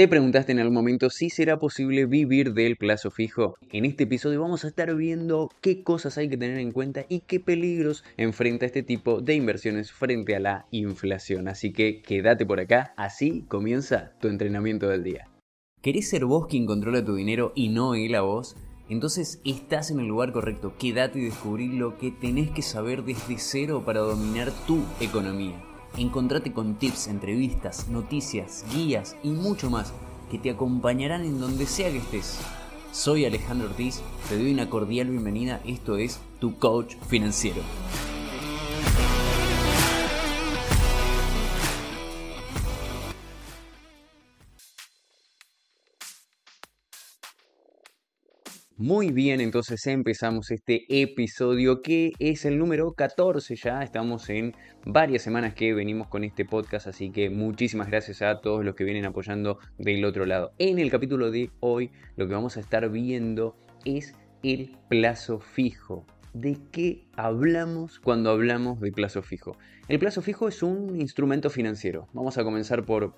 ¿Te preguntaste en algún momento si será posible vivir del plazo fijo? En este episodio vamos a estar viendo qué cosas hay que tener en cuenta y qué peligros enfrenta este tipo de inversiones frente a la inflación. Así que quédate por acá, así comienza tu entrenamiento del día. ¿Querés ser vos quien controla tu dinero y no él a vos? Entonces estás en el lugar correcto, quédate y descubrí lo que tenés que saber desde cero para dominar tu economía. Encontrate con tips, entrevistas, noticias, guías y mucho más que te acompañarán en donde sea que estés. Soy Alejandro Ortiz, te doy una cordial bienvenida, esto es Tu Coach Financiero. Muy bien, entonces empezamos este episodio que es el número 14 ya. Estamos en varias semanas que venimos con este podcast, así que muchísimas gracias a todos los que vienen apoyando del otro lado. En el capítulo de hoy lo que vamos a estar viendo es el plazo fijo de qué hablamos cuando hablamos de plazo fijo. El plazo fijo es un instrumento financiero. Vamos a comenzar por,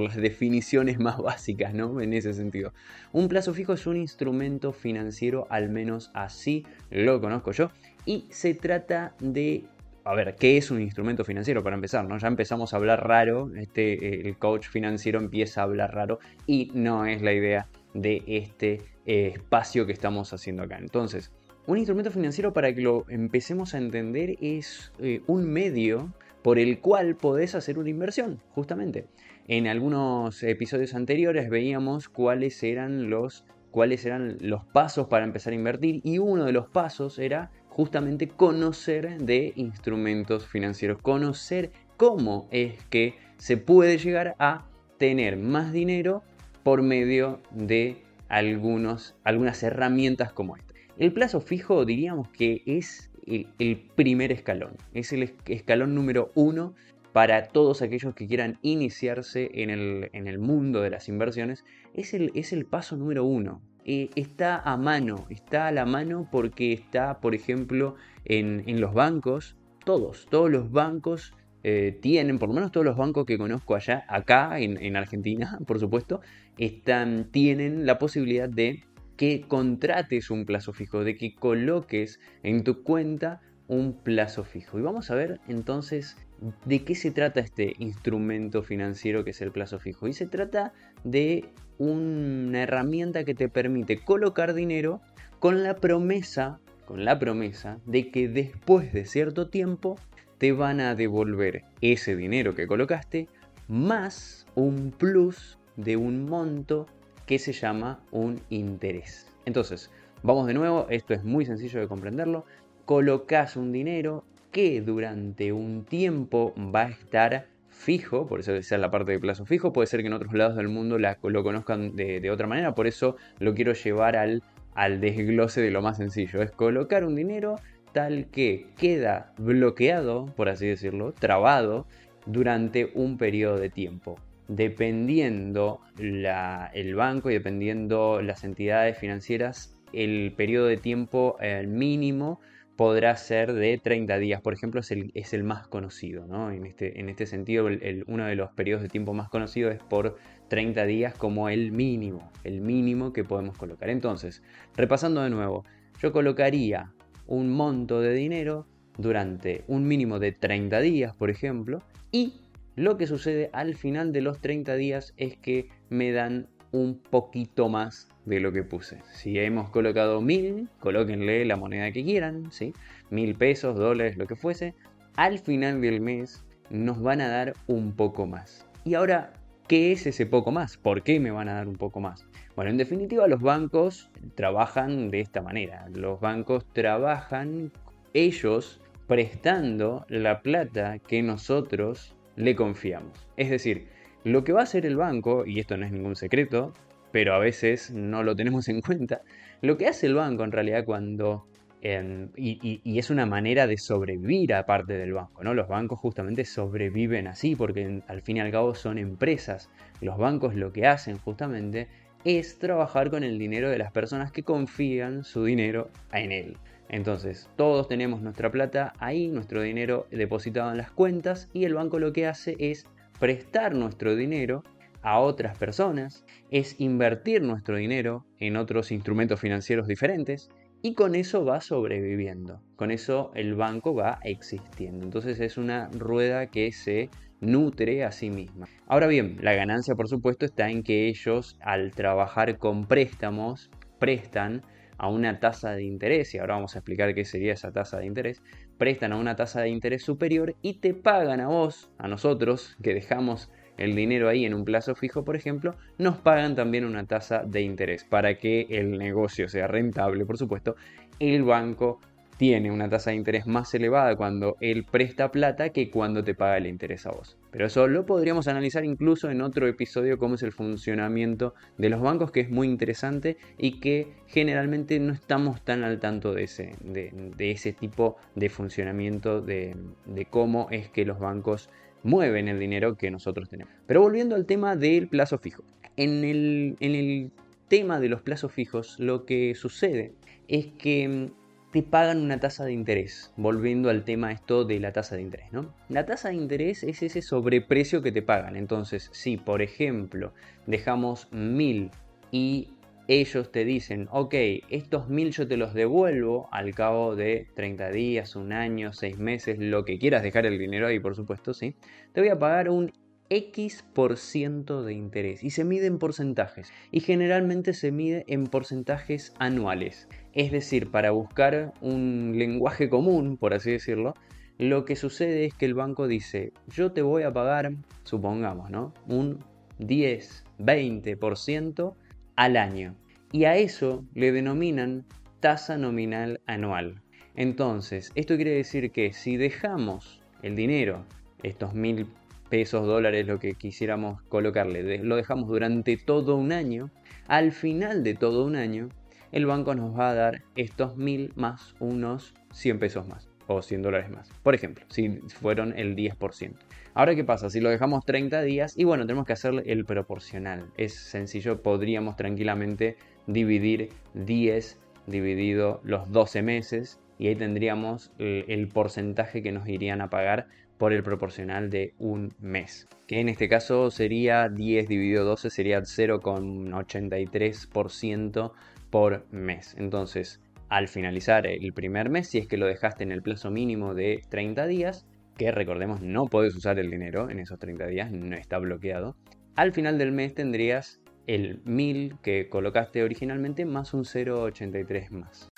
las definiciones más básicas, ¿no? En ese sentido. Un plazo fijo es un instrumento financiero, al menos así lo conozco yo, y se trata de a ver, ¿qué es un instrumento financiero para empezar? ¿no? Ya empezamos a hablar raro, este, el coach financiero empieza a hablar raro y no es la idea de este eh, espacio que estamos haciendo acá. Entonces, un instrumento financiero, para que lo empecemos a entender, es eh, un medio por el cual podés hacer una inversión, justamente. En algunos episodios anteriores veíamos cuáles eran los, cuáles eran los pasos para empezar a invertir y uno de los pasos era justamente conocer de instrumentos financieros, conocer cómo es que se puede llegar a tener más dinero por medio de algunos, algunas herramientas como esta. El plazo fijo diríamos que es el, primer escalón, es el escalón número uno para todos aquellos que quieran iniciarse en el, mundo de las inversiones, es el, paso número uno. Eh, está a mano, está a la mano porque está, por ejemplo, en, los bancos, todos, todos los bancos eh, tienen, por lo menos todos los bancos que conozco allá, acá en, en Argentina, por supuesto, están, tienen la posibilidad de que contrates un plazo fijo, de que coloques en tu cuenta un plazo fijo. Y vamos a ver entonces de qué se trata este instrumento financiero que es el plazo fijo. Y se trata de una herramienta que te permite colocar dinero con la promesa, con la promesa de que después de cierto tiempo te van a devolver ese dinero que colocaste más un plus de un monto que se llama un interés. Entonces, vamos de nuevo, esto es muy sencillo de comprenderlo. Colocas un dinero que durante un tiempo va a estar fijo, por eso es la parte de plazo fijo, puede ser que en otros lados del mundo lo conozcan de, otra manera, por eso lo quiero llevar al, al desglose de lo más sencillo, es colocar un dinero tal que queda bloqueado, por así decirlo, trabado durante un periodo de tiempo dependiendo el banco y dependiendo las entidades financieras, el periodo de tiempo mínimo podrá ser de 30 días, por ejemplo, es el, es el más conocido. ¿no? En, este, este sentido, uno de los periodos de tiempo más conocidos es por 30 días como el mínimo, el mínimo que podemos colocar. Entonces, repasando de nuevo, yo colocaría un monto de dinero durante un mínimo de 30 días, por ejemplo, y lo que sucede al final de los 30 días es que me dan un poquito más de lo que puse. Si hemos colocado mil, colóquenle la moneda que quieran, ¿sí? Mil pesos, dólares, lo que fuese. Al final del mes nos van a dar un poco más. Y ahora, ¿qué es ese poco más? ¿Por qué me van a dar un poco más? Bueno, en definitiva los bancos trabajan de esta manera. Los bancos trabajan ellos prestando la plata que nosotros le confiamos. Es decir, lo que va a hacer el banco, y esto no es ningún secreto, pero a veces no lo tenemos en cuenta, lo que hace el banco en realidad cuando... Em, y, es una manera de sobrevivir aparte del banco, ¿no? Los bancos justamente sobreviven así porque al fin y al cabo son empresas. Los bancos lo que hacen justamente es trabajar con el dinero de las personas que confían su dinero en él. Entonces, todos tenemos nuestra plata ahí, nuestro dinero depositado en las cuentas y el banco lo que hace es prestar nuestro dinero a otras personas, es invertir nuestro dinero en otros instrumentos financieros diferentes y con eso va sobreviviendo, con eso el banco va existiendo. Entonces es una rueda que se nutre a sí misma. Ahora bien, la ganancia por supuesto está en que ellos al trabajar con préstamos prestan a una tasa de interés, y ahora vamos a explicar qué sería esa tasa de interés, prestan a una tasa de interés superior y te pagan a vos, a nosotros, que dejamos el dinero ahí en un plazo fijo, por ejemplo, nos pagan también una tasa de interés. Para que el negocio sea rentable, por supuesto, el banco tiene una tasa de interés más elevada cuando él presta plata que cuando te paga el interés a vos. Pero eso lo podríamos analizar incluso en otro episodio cómo es el funcionamiento de los bancos, que es muy interesante y que generalmente no estamos tan al tanto de ese, de, ese tipo de funcionamiento, de, de cómo es que los bancos mueven el dinero que nosotros tenemos. Pero volviendo al tema del plazo fijo. En el, en el tema de los plazos fijos, lo que sucede es que te pagan una tasa de interés. Volviendo al tema esto de la tasa de interés, ¿no? La tasa de interés es ese sobreprecio que te pagan. Entonces, si por ejemplo dejamos mil y ellos te dicen, ok, estos mil yo te los devuelvo al cabo de 30 días, un año, 6 meses, lo que quieras dejar el dinero ahí, por supuesto, sí, te voy a pagar un X por ciento de interés y se mide en porcentajes y generalmente se mide en porcentajes anuales. Es decir, para buscar un lenguaje común, por así decirlo, lo que sucede es que el banco dice, yo te voy a pagar, supongamos, ¿no? Un 10, 20% al año. Y a eso le denominan tasa nominal anual. Entonces, esto quiere decir que si dejamos el dinero, estos mil pesos, dólares, lo que quisiéramos colocarle, lo dejamos durante todo un año, al final de todo un año, el banco nos va a dar estos mil más unos 100 pesos más o 100 dólares más. Por ejemplo, si fueron el 10%. Ahora, ¿qué pasa? Si lo dejamos 30 días, y bueno, tenemos que hacer el proporcional. Es sencillo, podríamos tranquilamente dividir 10 dividido los 12 meses y ahí tendríamos el porcentaje que nos irían a pagar por el proporcional de un mes. Que en este caso sería 10 dividido 12, sería 0,83% por mes. Entonces, al finalizar el primer mes, si es que lo dejaste en el plazo mínimo de 30 días, que recordemos no puedes usar el dinero en esos 30 días, no está bloqueado, al final del mes tendrías el 1000 que colocaste originalmente más un 0,83 más.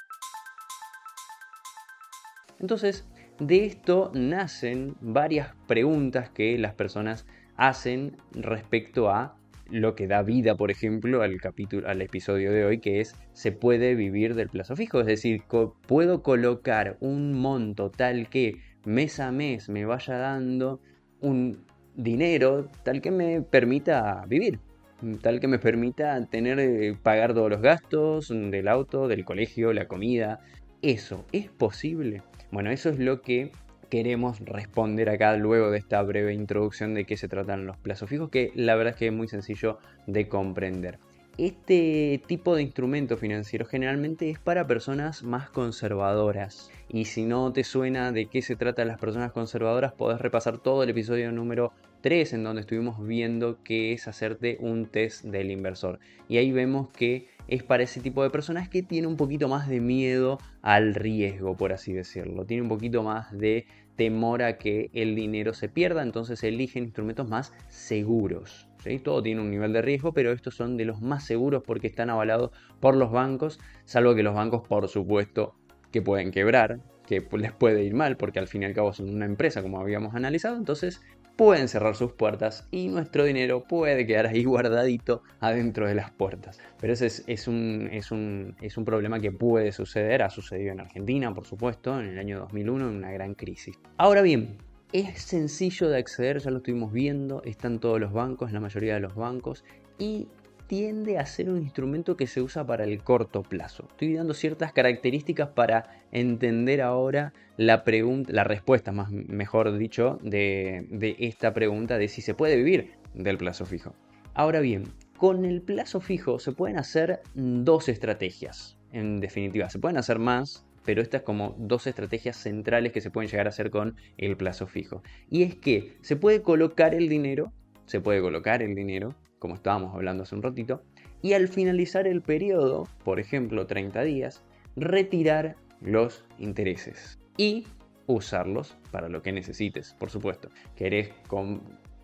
Entonces, de esto nacen varias preguntas que las personas hacen respecto a lo que da vida, por ejemplo, al capítulo, al episodio de hoy, que es ¿se puede vivir del plazo fijo? Es decir, ¿puedo colocar un monto tal que mes a mes me vaya dando un dinero tal que me permita vivir? tal que me permita tener eh, pagar todos los gastos del auto, del colegio, la comida. ¿Eso es posible? Bueno, eso es lo que queremos responder acá luego de esta breve introducción de qué se tratan los plazos fijos, que la verdad es que es muy sencillo de comprender. Este tipo de instrumento financiero generalmente es para personas más conservadoras. Y si no te suena de qué se trata las personas conservadoras, podés repasar todo el episodio número 3 en donde estuvimos viendo qué es hacerte un test del inversor. Y ahí vemos que es para ese tipo de personas que tiene un poquito más de miedo al riesgo, por así decirlo. Tiene un poquito más de temor a que el dinero se pierda, entonces eligen instrumentos más seguros. Todo tiene un nivel de riesgo, pero estos son de los más seguros porque están avalados por los bancos, salvo que los bancos, por supuesto, que pueden quebrar, que les puede ir mal, porque al fin y al cabo son una empresa, como habíamos analizado, entonces pueden cerrar sus puertas y nuestro dinero puede quedar ahí guardadito adentro de las puertas. Pero ese es, un, es, un, es un problema que puede suceder, ha sucedido en Argentina, por supuesto, en el año 2001, en una gran crisis. Ahora bien, es sencillo de acceder, ya lo estuvimos viendo, están todos los bancos, la mayoría de los bancos, y tiende a ser un instrumento que se usa para el corto plazo. Estoy dando ciertas características para entender ahora la respuesta, más mejor dicho, de, esta pregunta de si se puede vivir del plazo fijo. Ahora bien, con el plazo fijo se pueden hacer dos estrategias. En definitiva, se pueden hacer más, pero estas como dos estrategias centrales que se pueden llegar a hacer con el plazo fijo. Y es que se puede colocar el dinero, se puede colocar el dinero como estábamos hablando hace un ratito, y al finalizar el periodo, por ejemplo 30 días, retirar los intereses y usarlos para lo que necesites, por supuesto. Querés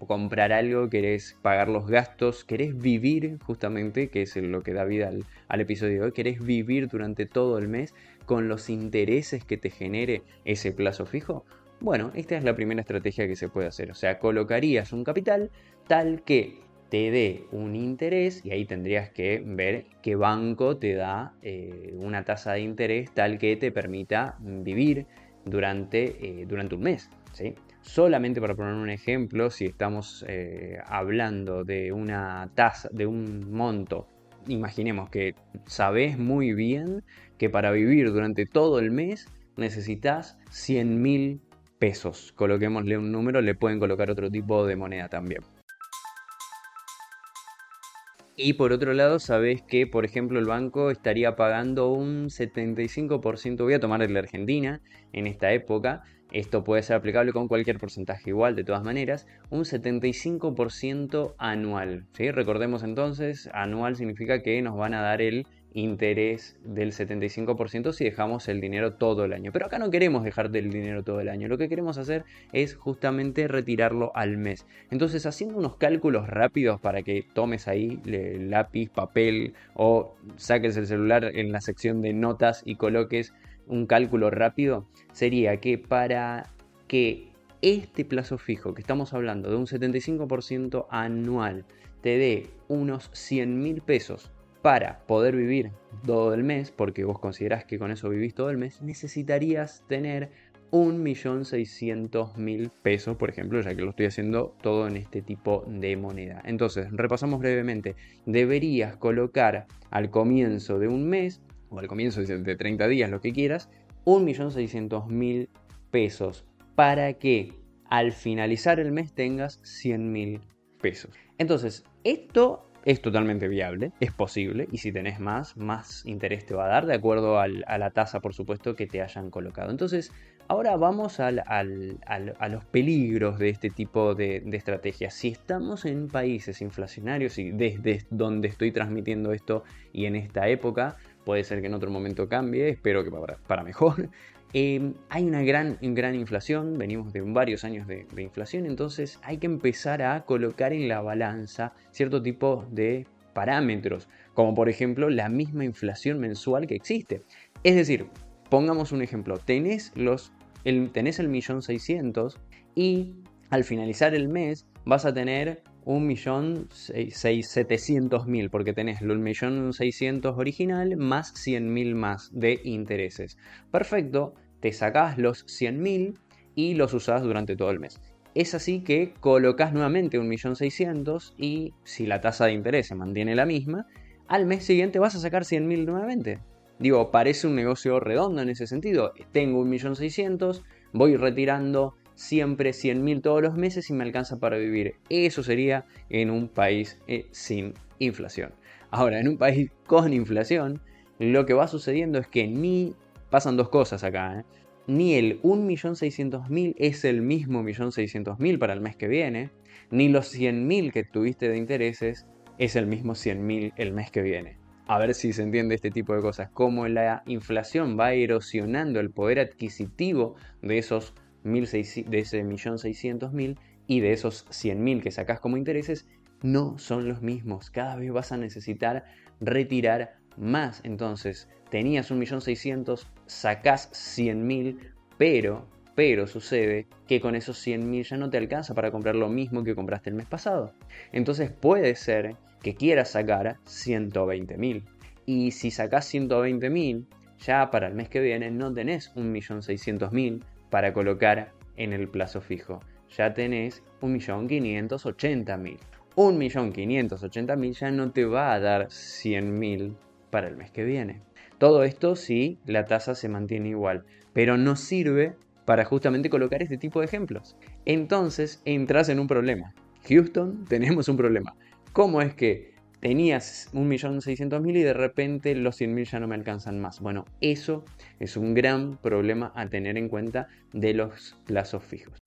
comprar algo, querés pagar los gastos, querés vivir justamente, que es lo que da vida al, al episodio de hoy, querés vivir durante todo el mes con los intereses que te genere ese plazo fijo. Bueno, esta es la primera estrategia que se puede hacer. O sea, colocarías un capital tal que te dé un interés y ahí tendrías que ver qué banco te da eh, una tasa de interés tal que te permita vivir durante, eh, durante un mes. ¿sí? Solamente para poner un ejemplo, si estamos eh, hablando de una tasa, de un monto, imaginemos que sabes muy bien que para vivir durante todo el mes necesitas 100 mil pesos. Coloquémosle un número, le pueden colocar otro tipo de moneda también. Y por otro lado, sabes que, por ejemplo, el banco estaría pagando un 75%, voy a tomar el de Argentina en esta época, esto puede ser aplicable con cualquier porcentaje igual, de todas maneras, un 75% anual. ¿sí? Recordemos entonces, anual significa que nos van a dar el interés del 75% si dejamos el dinero todo el año. Pero acá no queremos dejarte el dinero todo el año, lo que queremos hacer es justamente retirarlo al mes. Entonces haciendo unos cálculos rápidos para que tomes ahí lápiz, papel o saques el celular en la sección de notas y coloques un cálculo rápido, sería que para que este plazo fijo que estamos hablando de un 75% anual te dé unos 100 mil pesos para poder vivir todo el mes, porque vos considerás que con eso vivís todo el mes, necesitarías tener 1.600.000 pesos, por ejemplo, ya que lo estoy haciendo todo en este tipo de moneda. Entonces, repasamos brevemente. Deberías colocar al comienzo de un mes, o al comienzo de 30 días, lo que quieras, 1.600.000 pesos para que al finalizar el mes tengas 100.000 pesos. Entonces, esto es totalmente viable, es posible, y si tenés más, más interés te va a dar, de acuerdo a la tasa, por supuesto, que te hayan colocado. Entonces, ahora vamos a los peligros de este tipo de, de estrategias. Si estamos en países inflacionarios y desde donde estoy transmitiendo esto y en esta época, puede ser que en otro momento cambie, espero que para mejor, Em, hay una gran, gran inflación, venimos de varios años de, inflación, entonces hay que empezar a colocar en la balanza cierto tipo de parámetros, como por ejemplo la misma inflación mensual que existe. Es decir, pongamos un ejemplo, tenés, los, el, tenés el millón seiscientos y al finalizar el mes vas a tener un millón setecientos mil porque tenés el millón seiscientos original más cien mil más de intereses. Perfecto, te sacás los 100.000 y los usás durante todo el mes. Es así que colocas nuevamente 1.600.000 y si la tasa de interés se mantiene la misma, al mes siguiente vas a sacar 100.000 nuevamente. Digo, parece un negocio redondo en ese sentido. Tengo 1.600.000, voy retirando siempre 100.000 todos los meses y me alcanza para vivir. Eso sería en un país eh, sin inflación. Ahora, en un país con inflación, lo que va sucediendo es que ni pasan dos cosas acá. ¿eh? Ni el 1.600.000 es el mismo 1.600.000 para el mes que viene, ni los 100.000 que tuviste de intereses es el mismo 100.000 el mes que viene. A ver si se entiende este tipo de cosas. Como la inflación va erosionando el poder adquisitivo de esos de ese 1.600.000 y de esos 100.000 que sacas como intereses, no son los mismos. Cada vez vas a necesitar retirar más. Entonces, tenías 1.600.000, sacás 100.000, pero, pero sucede que con esos 100.000 ya no te alcanza para comprar lo mismo que compraste el mes pasado. Entonces puede ser que quieras sacar 120.000. Y si sacás 120.000, ya para el mes que viene no tenés 1.600.000 para colocar en el plazo fijo. Ya tenés 1.580.000. 1.580.000 ya no te va a dar 100.000 para el mes que viene. Todo esto si la tasa se mantiene igual, pero no sirve para justamente colocar este tipo de ejemplos. Entonces entras en un problema. Houston, tenemos un problema. ¿Cómo es que tenías 1.600.000 y de repente los 100.000 ya no me alcanzan más? Bueno, eso es un gran problema a tener en cuenta de los plazos fijos.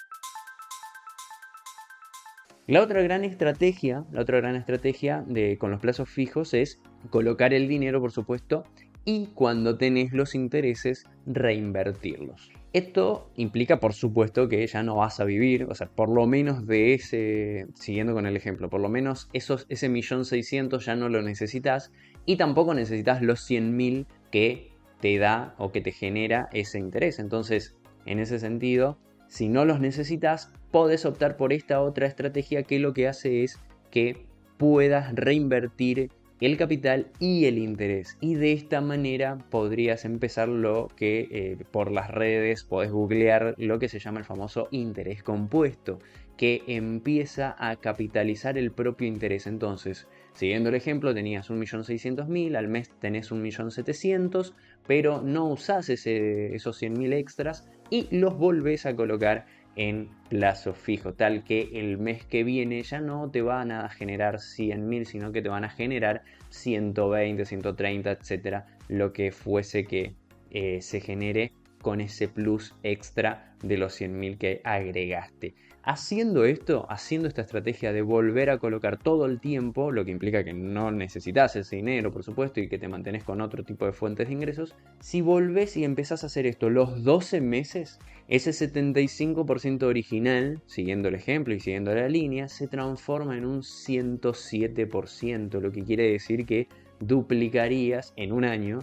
La otra gran estrategia, la otra gran estrategia de, con los plazos fijos es colocar el dinero, por supuesto, y cuando tenés los intereses, reinvertirlos. Esto implica, por supuesto, que ya no vas a vivir, o sea, por lo menos de ese, siguiendo con el ejemplo, por lo menos esos, ese millón seiscientos ya no lo necesitas y tampoco necesitas los cien mil que te da o que te genera ese interés. Entonces, en ese sentido, si no los necesitas, podés optar por esta otra estrategia que lo que hace es que puedas reinvertir el capital y el interés. Y de esta manera podrías empezar lo que eh, por las redes podés googlear lo que se llama el famoso interés compuesto, que empieza a capitalizar el propio interés. Entonces, siguiendo el ejemplo, tenías 1.600.000, al mes tenés 1.700.000, pero no usás ese, esos 100.000 extras y los volvés a colocar en plazo fijo, tal que el mes que viene ya no te van a generar 100.000, sino que te van a generar 120, 130, etcétera, lo que fuese que eh, se genere con ese plus extra de los 100.000 que agregaste. Haciendo esto, haciendo esta estrategia de volver a colocar todo el tiempo, lo que implica que no necesitas ese dinero, por supuesto, y que te mantenés con otro tipo de fuentes de ingresos, si volvés y empezás a hacer esto los 12 meses, ese 75% original, siguiendo el ejemplo y siguiendo la línea, se transforma en un 107%, lo que quiere decir que duplicarías en un año,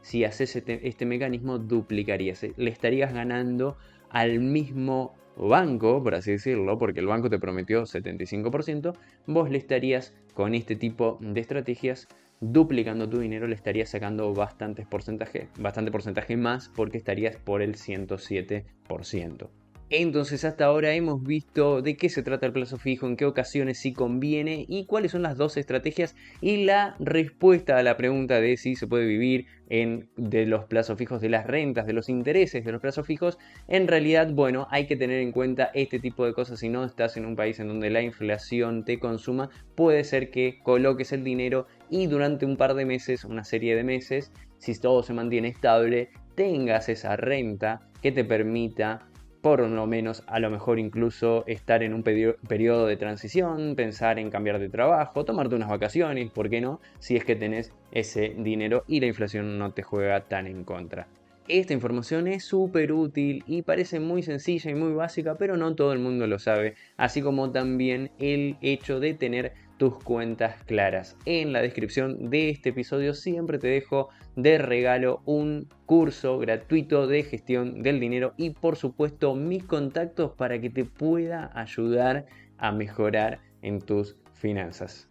si haces este, este mecanismo, duplicarías, le estarías ganando al mismo banco, por así decirlo, porque el banco te prometió 75%, vos le estarías con este tipo de estrategias duplicando tu dinero, le estarías sacando bastantes porcentaje, bastante porcentaje más porque estarías por el 107%. Entonces hasta ahora hemos visto de qué se trata el plazo fijo, en qué ocasiones sí conviene y cuáles son las dos estrategias y la respuesta a la pregunta de si se puede vivir en, de los plazos fijos, de las rentas, de los intereses de los plazos fijos. En realidad, bueno, hay que tener en cuenta este tipo de cosas si no estás en un país en donde la inflación te consuma, puede ser que coloques el dinero y durante un par de meses, una serie de meses, si todo se mantiene estable, tengas esa renta que te permita por lo menos a lo mejor incluso estar en un periodo de transición, pensar en cambiar de trabajo, tomarte unas vacaciones, ¿por qué no? Si es que tenés ese dinero y la inflación no te juega tan en contra. Esta información es súper útil y parece muy sencilla y muy básica, pero no todo el mundo lo sabe, así como también el hecho de tener tus cuentas claras. En la descripción de este episodio siempre te dejo de regalo un curso gratuito de gestión del dinero y por supuesto mis contactos para que te pueda ayudar a mejorar en tus finanzas.